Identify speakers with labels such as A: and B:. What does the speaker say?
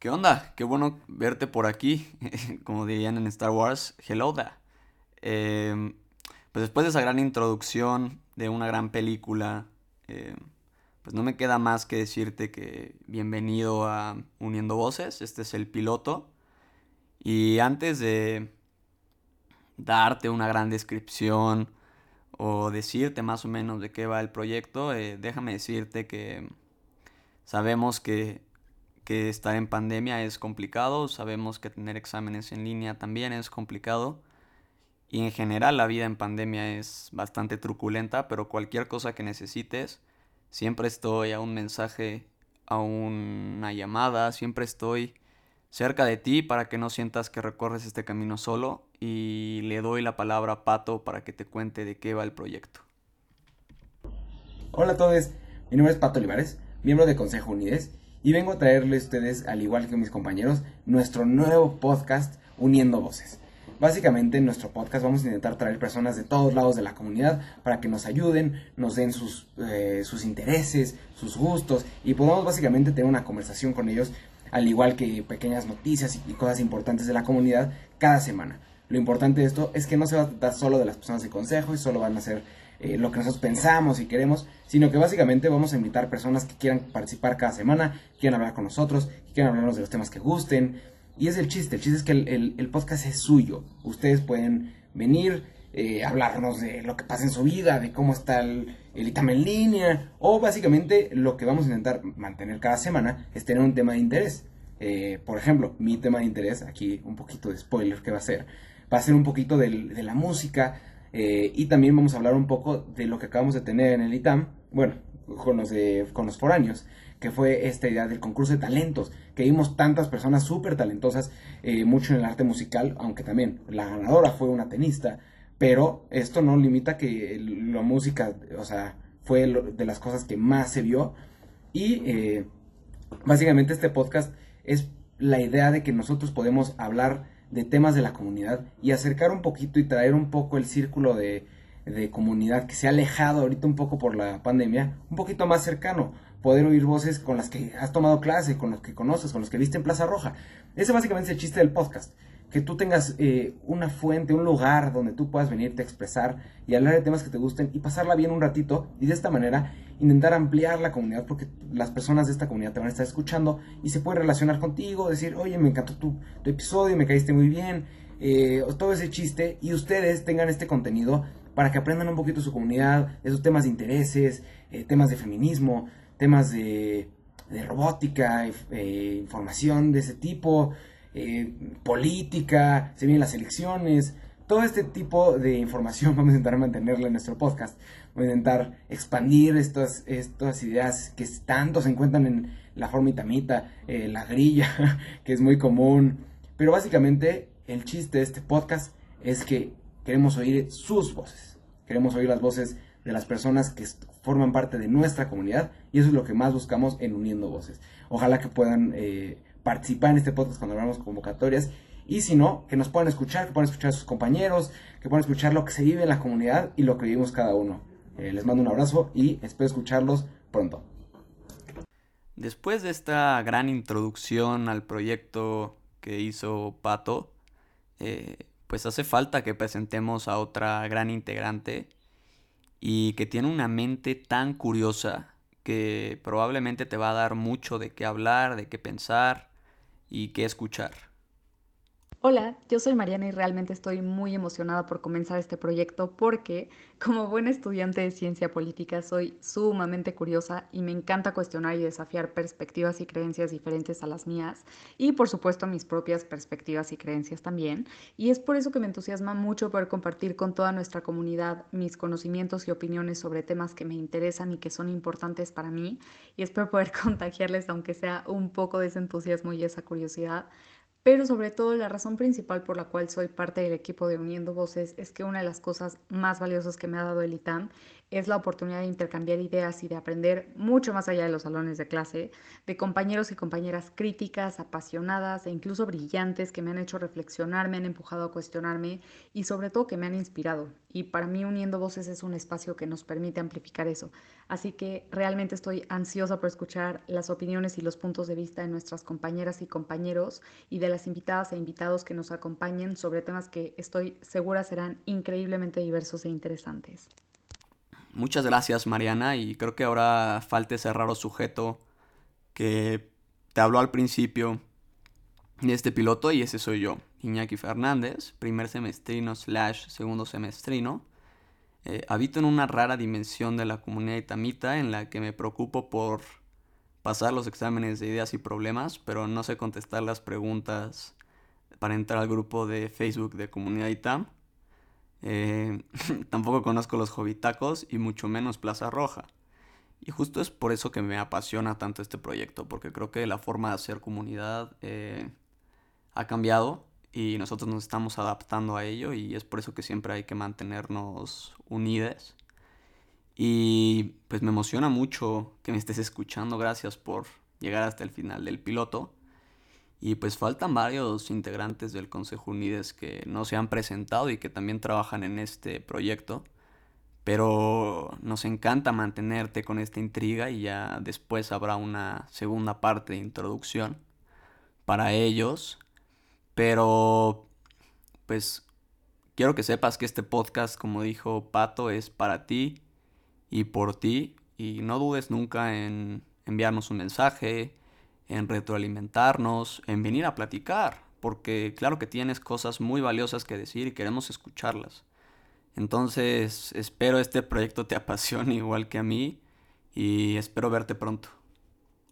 A: ¿Qué onda? Qué bueno verte por aquí, como dirían en Star Wars, hello there. Em, pues después de esa gran introducción de una gran película, em, pues no me queda más que decirte que bienvenido a Uniendo Voces, este es el piloto. Y antes de darte una gran descripción o decirte más o menos de qué va el proyecto, eh, déjame decirte que sabemos que que estar en pandemia es complicado, sabemos que tener exámenes en línea también es complicado y en general la vida en pandemia es bastante truculenta, pero cualquier cosa que necesites, siempre estoy a un mensaje, a una llamada, siempre estoy cerca de ti para que no sientas que recorres este camino solo y le doy la palabra a Pato para que te cuente de qué va el proyecto.
B: Hola a todos, mi nombre es Pato Olivares, miembro de Consejo Unides y vengo a traerles a ustedes, al igual que mis compañeros, nuestro nuevo podcast Uniendo Voces. Básicamente en nuestro podcast vamos a intentar traer personas de todos lados de la comunidad para que nos ayuden, nos den sus, eh, sus intereses, sus gustos y podamos básicamente tener una conversación con ellos, al igual que pequeñas noticias y cosas importantes de la comunidad cada semana. Lo importante de esto es que no se va a tratar solo de las personas de consejo y solo van a ser eh, lo que nosotros pensamos y queremos, sino que básicamente vamos a invitar personas que quieran participar cada semana, quieran hablar con nosotros, quieran hablarnos de los temas que gusten. Y es el chiste, el chiste es que el, podcast es suyo. Ustedes pueden venir, eh, hablarnos de lo que pasa en su vida, de cómo está el, el en línea, o básicamente lo que vamos a intentar mantener cada semana es tener un tema de interés. Eh, por ejemplo, mi tema de interés, aquí un poquito de spoiler que va a ser, va a ser un poquito de la música, eh, y también vamos a hablar un poco de lo que acabamos de tener en el ITAM, bueno, con los, con los foráneos, que fue esta idea del concurso de talentos, que vimos tantas personas súper talentosas, eh, mucho en el arte musical, aunque también la ganadora fue una tenista, pero esto no limita que la música, o sea, fue de las cosas que más se vio. Y eh, básicamente este podcast es la idea de que nosotros podemos hablar de temas de la comunidad y acercar un poquito y traer un poco el círculo de, comunidad que se ha alejado ahorita un poco por la pandemia, un poquito más cercano, poder oír voces con las que has tomado clase, con los que conoces, con los que viste en Plaza Roja. Ese básicamente es el chiste del podcast que tú tengas eh, una fuente, un lugar donde tú puedas venirte a expresar y hablar de temas que te gusten y pasarla bien un ratito y de esta manera intentar ampliar la comunidad porque las personas de esta comunidad te van a estar escuchando y se pueden relacionar contigo, decir, oye, me encantó tu, episodio, me caíste muy bien, eh, todo ese chiste y ustedes tengan este contenido para que aprendan un poquito su comunidad, esos temas de intereses, eh, temas de feminismo, temas de, de robótica, información de ese tipo. Eh, política, se vienen las elecciones, todo este tipo de información vamos a intentar mantenerla en nuestro podcast. Vamos a intentar expandir estas, ideas que tanto se encuentran en la forma itamita, eh, la grilla, que es muy común. Pero básicamente el chiste de este podcast es que queremos oír sus voces. Queremos oír las voces de las personas que forman parte de nuestra comunidad y eso es lo que más buscamos en Uniendo Voces. Ojalá que puedan eh, participar en este podcast cuando hablamos convocatorias. Y si no, que nos puedan escuchar, que puedan escuchar a sus compañeros, que puedan escuchar lo que se vive en la comunidad y lo que vivimos cada uno. Eh, les mando un abrazo y espero escucharlos pronto.
A: Después de esta gran introducción al proyecto que hizo Pato, eh, pues hace falta que presentemos a otra gran integrante y que tiene una mente tan curiosa que probablemente te va a dar mucho de qué hablar, de qué pensar y qué escuchar.
C: Hola, yo soy Mariana y realmente estoy muy emocionada por comenzar este proyecto porque como buena estudiante de ciencia política soy sumamente curiosa y me encanta cuestionar y desafiar perspectivas y creencias diferentes a las mías y por supuesto mis propias perspectivas y creencias también. Y es por eso que me entusiasma mucho poder compartir con toda nuestra comunidad mis conocimientos y opiniones sobre temas que me interesan y que son importantes para mí y espero poder contagiarles aunque sea un poco de ese entusiasmo y esa curiosidad pero sobre todo la razón principal por la cual soy parte del equipo de Uniendo Voces es que una de las cosas más valiosas que me ha dado el ITAM es la oportunidad de intercambiar ideas y de aprender mucho más allá de los salones de clase, de compañeros y compañeras críticas, apasionadas e incluso brillantes que me han hecho reflexionar, me han empujado a cuestionarme y sobre todo que me han inspirado. Y para mí Uniendo Voces es un espacio que nos permite amplificar eso. Así que realmente estoy ansiosa por escuchar las opiniones y los puntos de vista de nuestras compañeras y compañeros y de las invitadas e invitados que nos acompañen sobre temas que estoy segura serán increíblemente diversos e interesantes.
A: Muchas gracias, Mariana. Y creo que ahora falta ese raro sujeto que te habló al principio de este piloto y ese soy yo, Iñaki Fernández, primer semestrino slash segundo semestrino. Eh, habito en una rara dimensión de la comunidad itamita en la que me preocupo por pasar los exámenes de ideas y problemas, pero no sé contestar las preguntas para entrar al grupo de Facebook de comunidad itam. Eh, tampoco conozco los Jovitacos y mucho menos Plaza Roja. Y justo es por eso que me apasiona tanto este proyecto, porque creo que la forma de hacer comunidad eh, ha cambiado y nosotros nos estamos adaptando a ello y es por eso que siempre hay que mantenernos unidos. Y pues me emociona mucho que me estés escuchando, gracias por llegar hasta el final del piloto. Y pues faltan varios integrantes del Consejo Unides que no se han presentado y que también trabajan en este proyecto. Pero nos encanta mantenerte con esta intriga y ya después habrá una segunda parte de introducción para ellos. Pero pues quiero que sepas que este podcast, como dijo Pato, es para ti y por ti. Y no dudes nunca en enviarnos un mensaje, en retroalimentarnos, en venir a platicar, porque claro que tienes cosas muy valiosas que decir y queremos escucharlas. Entonces espero este proyecto te apasione igual que a mí y espero verte pronto.